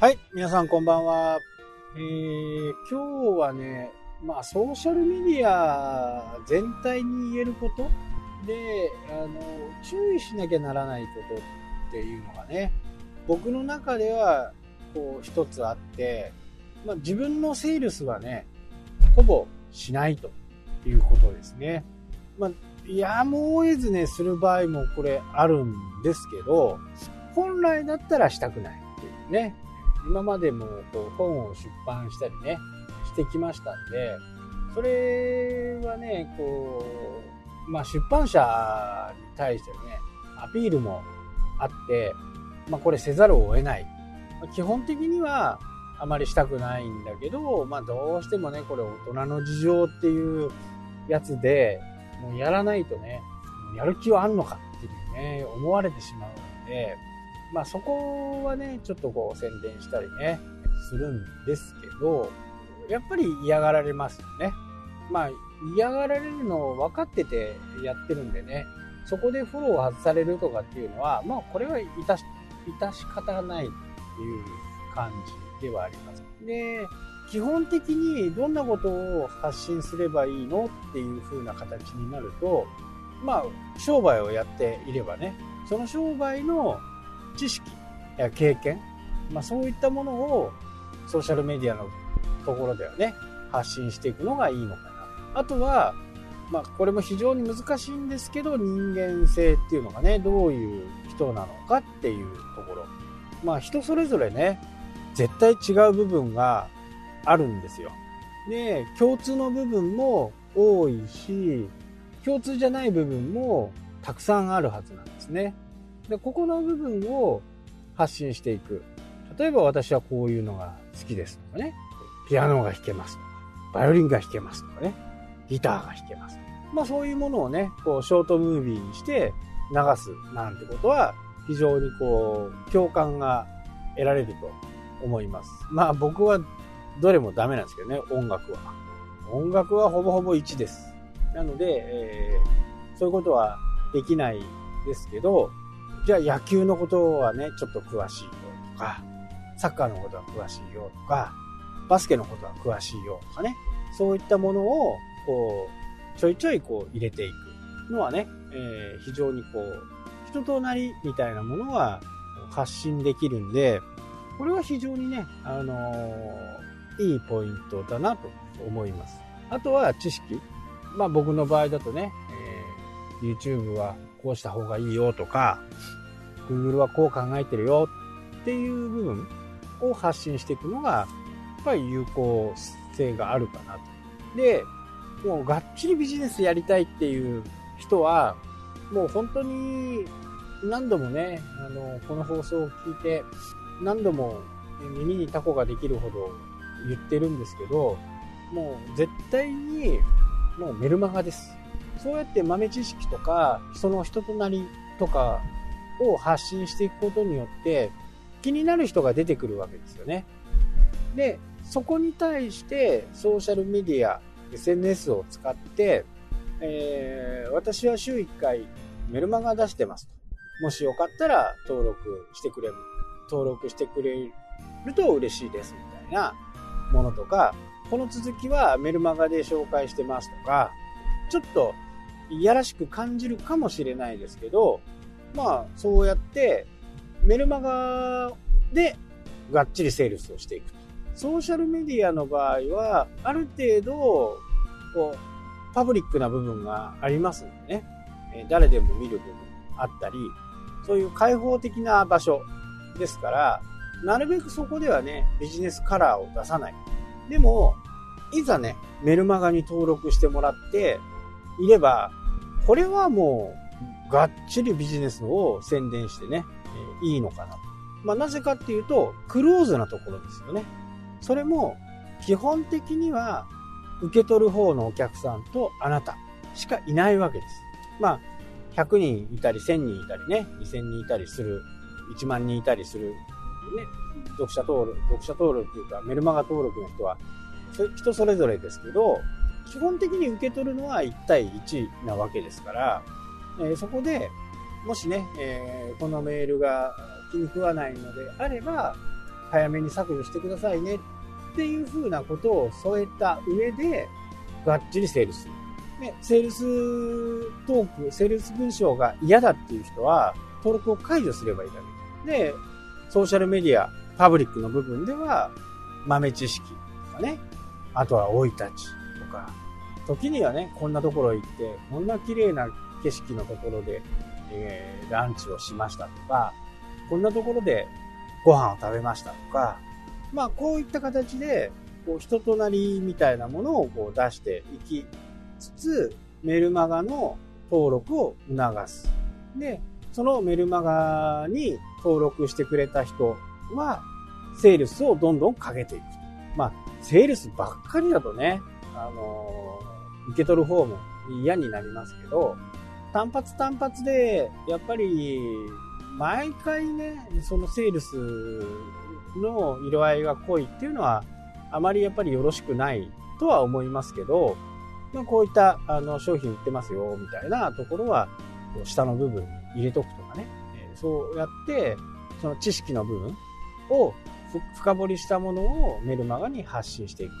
はい、皆さんこんばんは。えー、今日はね、まあソーシャルメディア全体に言えることで、あの、注意しなきゃならないことっていうのがね、僕の中ではこう一つあって、まあ自分のセールスはね、ほぼしないということですね。まあ、やむを得ずね、する場合もこれあるんですけど、本来だったらしたくないっていうね。今までもこう本を出版したりね、してきましたんで、それはね、こう、まあ出版社に対してのね、アピールもあって、まあこれせざるを得ない。基本的にはあまりしたくないんだけど、まあどうしてもね、これ大人の事情っていうやつで、もうやらないとね、やる気はあんのかっていうね、思われてしまうので、まあそこはね、ちょっとこう宣伝したりね、するんですけど、やっぱり嫌がられますよね。まあ嫌がられるのを分かっててやってるんでね、そこでフォロー外されるとかっていうのは、まあこれは致し、致し方ないっていう感じではあります。で、基本的にどんなことを発信すればいいのっていう風な形になると、まあ商売をやっていればね、その商売の知識や経験、まあ、そういったものをソーシャルメディアのところではね、発信していくのがいいのかな。あとは、まあ、これも非常に難しいんですけど、人間性っていうのがね、どういう人なのかっていうところ。まあ、人それぞれね、絶対違う部分があるんですよ。で、共通の部分も多いし、共通じゃない部分もたくさんあるはずなんですね。で、ここの部分を発信していく。例えば私はこういうのが好きですとかね。ピアノが弾けますとか、バイオリンが弾けますとかね。ギターが弾けます。まあそういうものをね、こうショートムービーにして流すなんてことは非常にこう共感が得られると思います。まあ僕はどれもダメなんですけどね、音楽は。音楽はほぼほぼ1です。なので、えー、そういうことはできないですけど、じゃあ野球のことはね、ちょっと詳しいよとか、サッカーのことは詳しいよとか、バスケのことは詳しいよとかね、そういったものを、こう、ちょいちょいこう入れていくのはね、えー、非常にこう、人となりみたいなものは発信できるんで、これは非常にね、あのー、いいポイントだなと思います。あとは知識。まあ僕の場合だとね、えー、YouTube はこうした方がいいよとか、Google はこう考えてるよっていう部分を発信していくのが、やっぱり有効性があるかなと。で、もうがっちりビジネスやりたいっていう人は、もう本当に何度もね、あの、この放送を聞いて、何度も耳にタコができるほど言ってるんですけど、もう絶対にもうメルマガです。そうやって豆知識とか、その人となりとかを発信していくことによって、気になる人が出てくるわけですよね。で、そこに対してソーシャルメディア、SNS を使って、えー、私は週1回メルマガ出してます。もしよかったら登録してくれる、登録してくれると嬉しいですみたいなものとか、この続きはメルマガで紹介してますとか、ちょっといやらしく感じるかもしれないですけど、まあ、そうやって、メルマガでがっちりセールスをしていく。ソーシャルメディアの場合は、ある程度、こう、パブリックな部分がありますんでね、え誰でも見る部分あったり、そういう開放的な場所ですから、なるべくそこではね、ビジネスカラーを出さない。でも、いざね、メルマガに登録してもらっていれば、これはもう、がっちりビジネスを宣伝してね、えいいのかなと。まあ、なぜかっていうと、クローズなところですよね。それも、基本的には、受け取る方のお客さんとあなたしかいないわけです。まあ、100人いたり、1000人いたりね、2000人いたりする、1万人いたりする、ね、読者登録、読者登録っていうか、メルマガ登録の人は、人それぞれですけど、基本的に受け取るのは1対1なわけですから、えー、そこで、もしね、えー、このメールが気に食わないのであれば、早めに削除してくださいねっていうふうなことを添えた上で、がっちりセールス。ね、セールストーク、セールス文章が嫌だっていう人は、登録を解除すればいいだけ。で、ソーシャルメディア、パブリックの部分では、豆知識とかね、あとは生い立ちか、時にはね、こんなところ行って、こんな綺麗な景色のところで、えー、ランチをしましたとか、こんなところでご飯を食べましたとか、まあこういった形で、こう人となりみたいなものをこう出していきつつ、メルマガの登録を促す。で、そのメルマガに登録してくれた人は、セールスをどんどんかけていく。まあ、セールスばっかりだとね、あの、受け取る方も嫌になりますけど、単発単発で、やっぱり、毎回ね、そのセールスの色合いが濃いっていうのは、あまりやっぱりよろしくないとは思いますけど、まあ、こういったあの商品売ってますよ、みたいなところは、下の部分に入れとくとかね、そうやって、その知識の部分を深掘りしたものをメルマガに発信していく。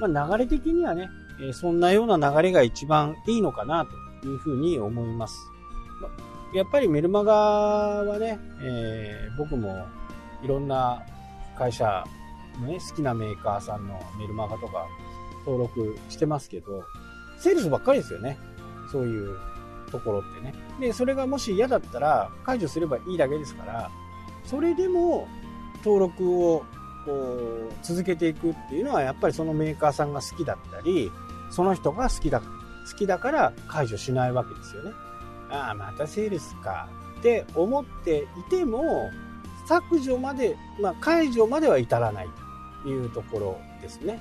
まあ、流れ的にはね、えそんなような流れが一番いいのかなというふうに思います。やっぱりメルマガはね、えー、僕もいろんな会社のね、好きなメーカーさんのメルマガとか登録してますけど、セールスばっかりですよね。そういうところってね。で、それがもし嫌だったら解除すればいいだけですから、それでも登録をこう続けていくっていうのはやっぱりそのメーカーさんが好きだったり、その人が好きだ、好きだから解除しないわけですよね。ああ、またセールスかって思っていても、削除まで、まあ、解除までは至らないというところですね。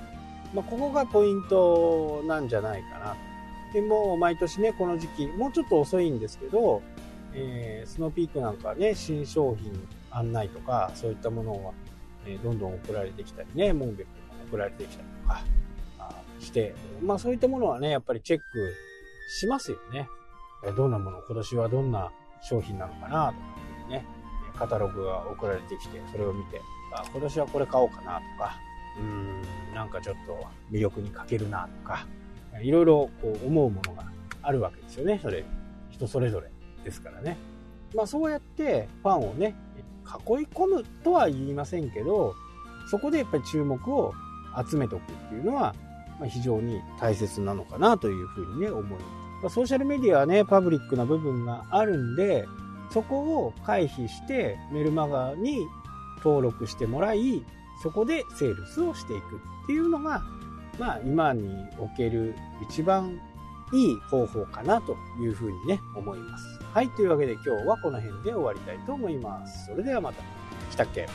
まあ、ここがポイントなんじゃないかな。でも、毎年ね、この時期、もうちょっと遅いんですけど、えー、スノーピークなんかね、新商品案内とか、そういったものは、え、どんどん送られてきたりね、モンベルも送られてきたりとか、して、まあそういったものはね、やっぱりチェックしますよね。どんなもの、今年はどんな商品なのかな、とかね、カタログが送られてきて、それを見て、あ今年はこれ買おうかなとか、うん、なんかちょっと魅力に欠けるなとか、いろいろこう思うものがあるわけですよね。それ、人それぞれですからね。まあそうやってファンをね、囲い込むとは言いませんけど、そこでやっぱり注目を集めておくっていうのは、ま、非常に大切なのかなというふうにね、思います。ま、ソーシャルメディアはね、パブリックな部分があるんで、そこを回避してメルマガに登録してもらい、そこでセールスをしていくっていうのが、まあ今における一番いい方法かなというふうにね、思います。はい、というわけで今日はこの辺で終わりたいと思います。それではまた。来たっけ？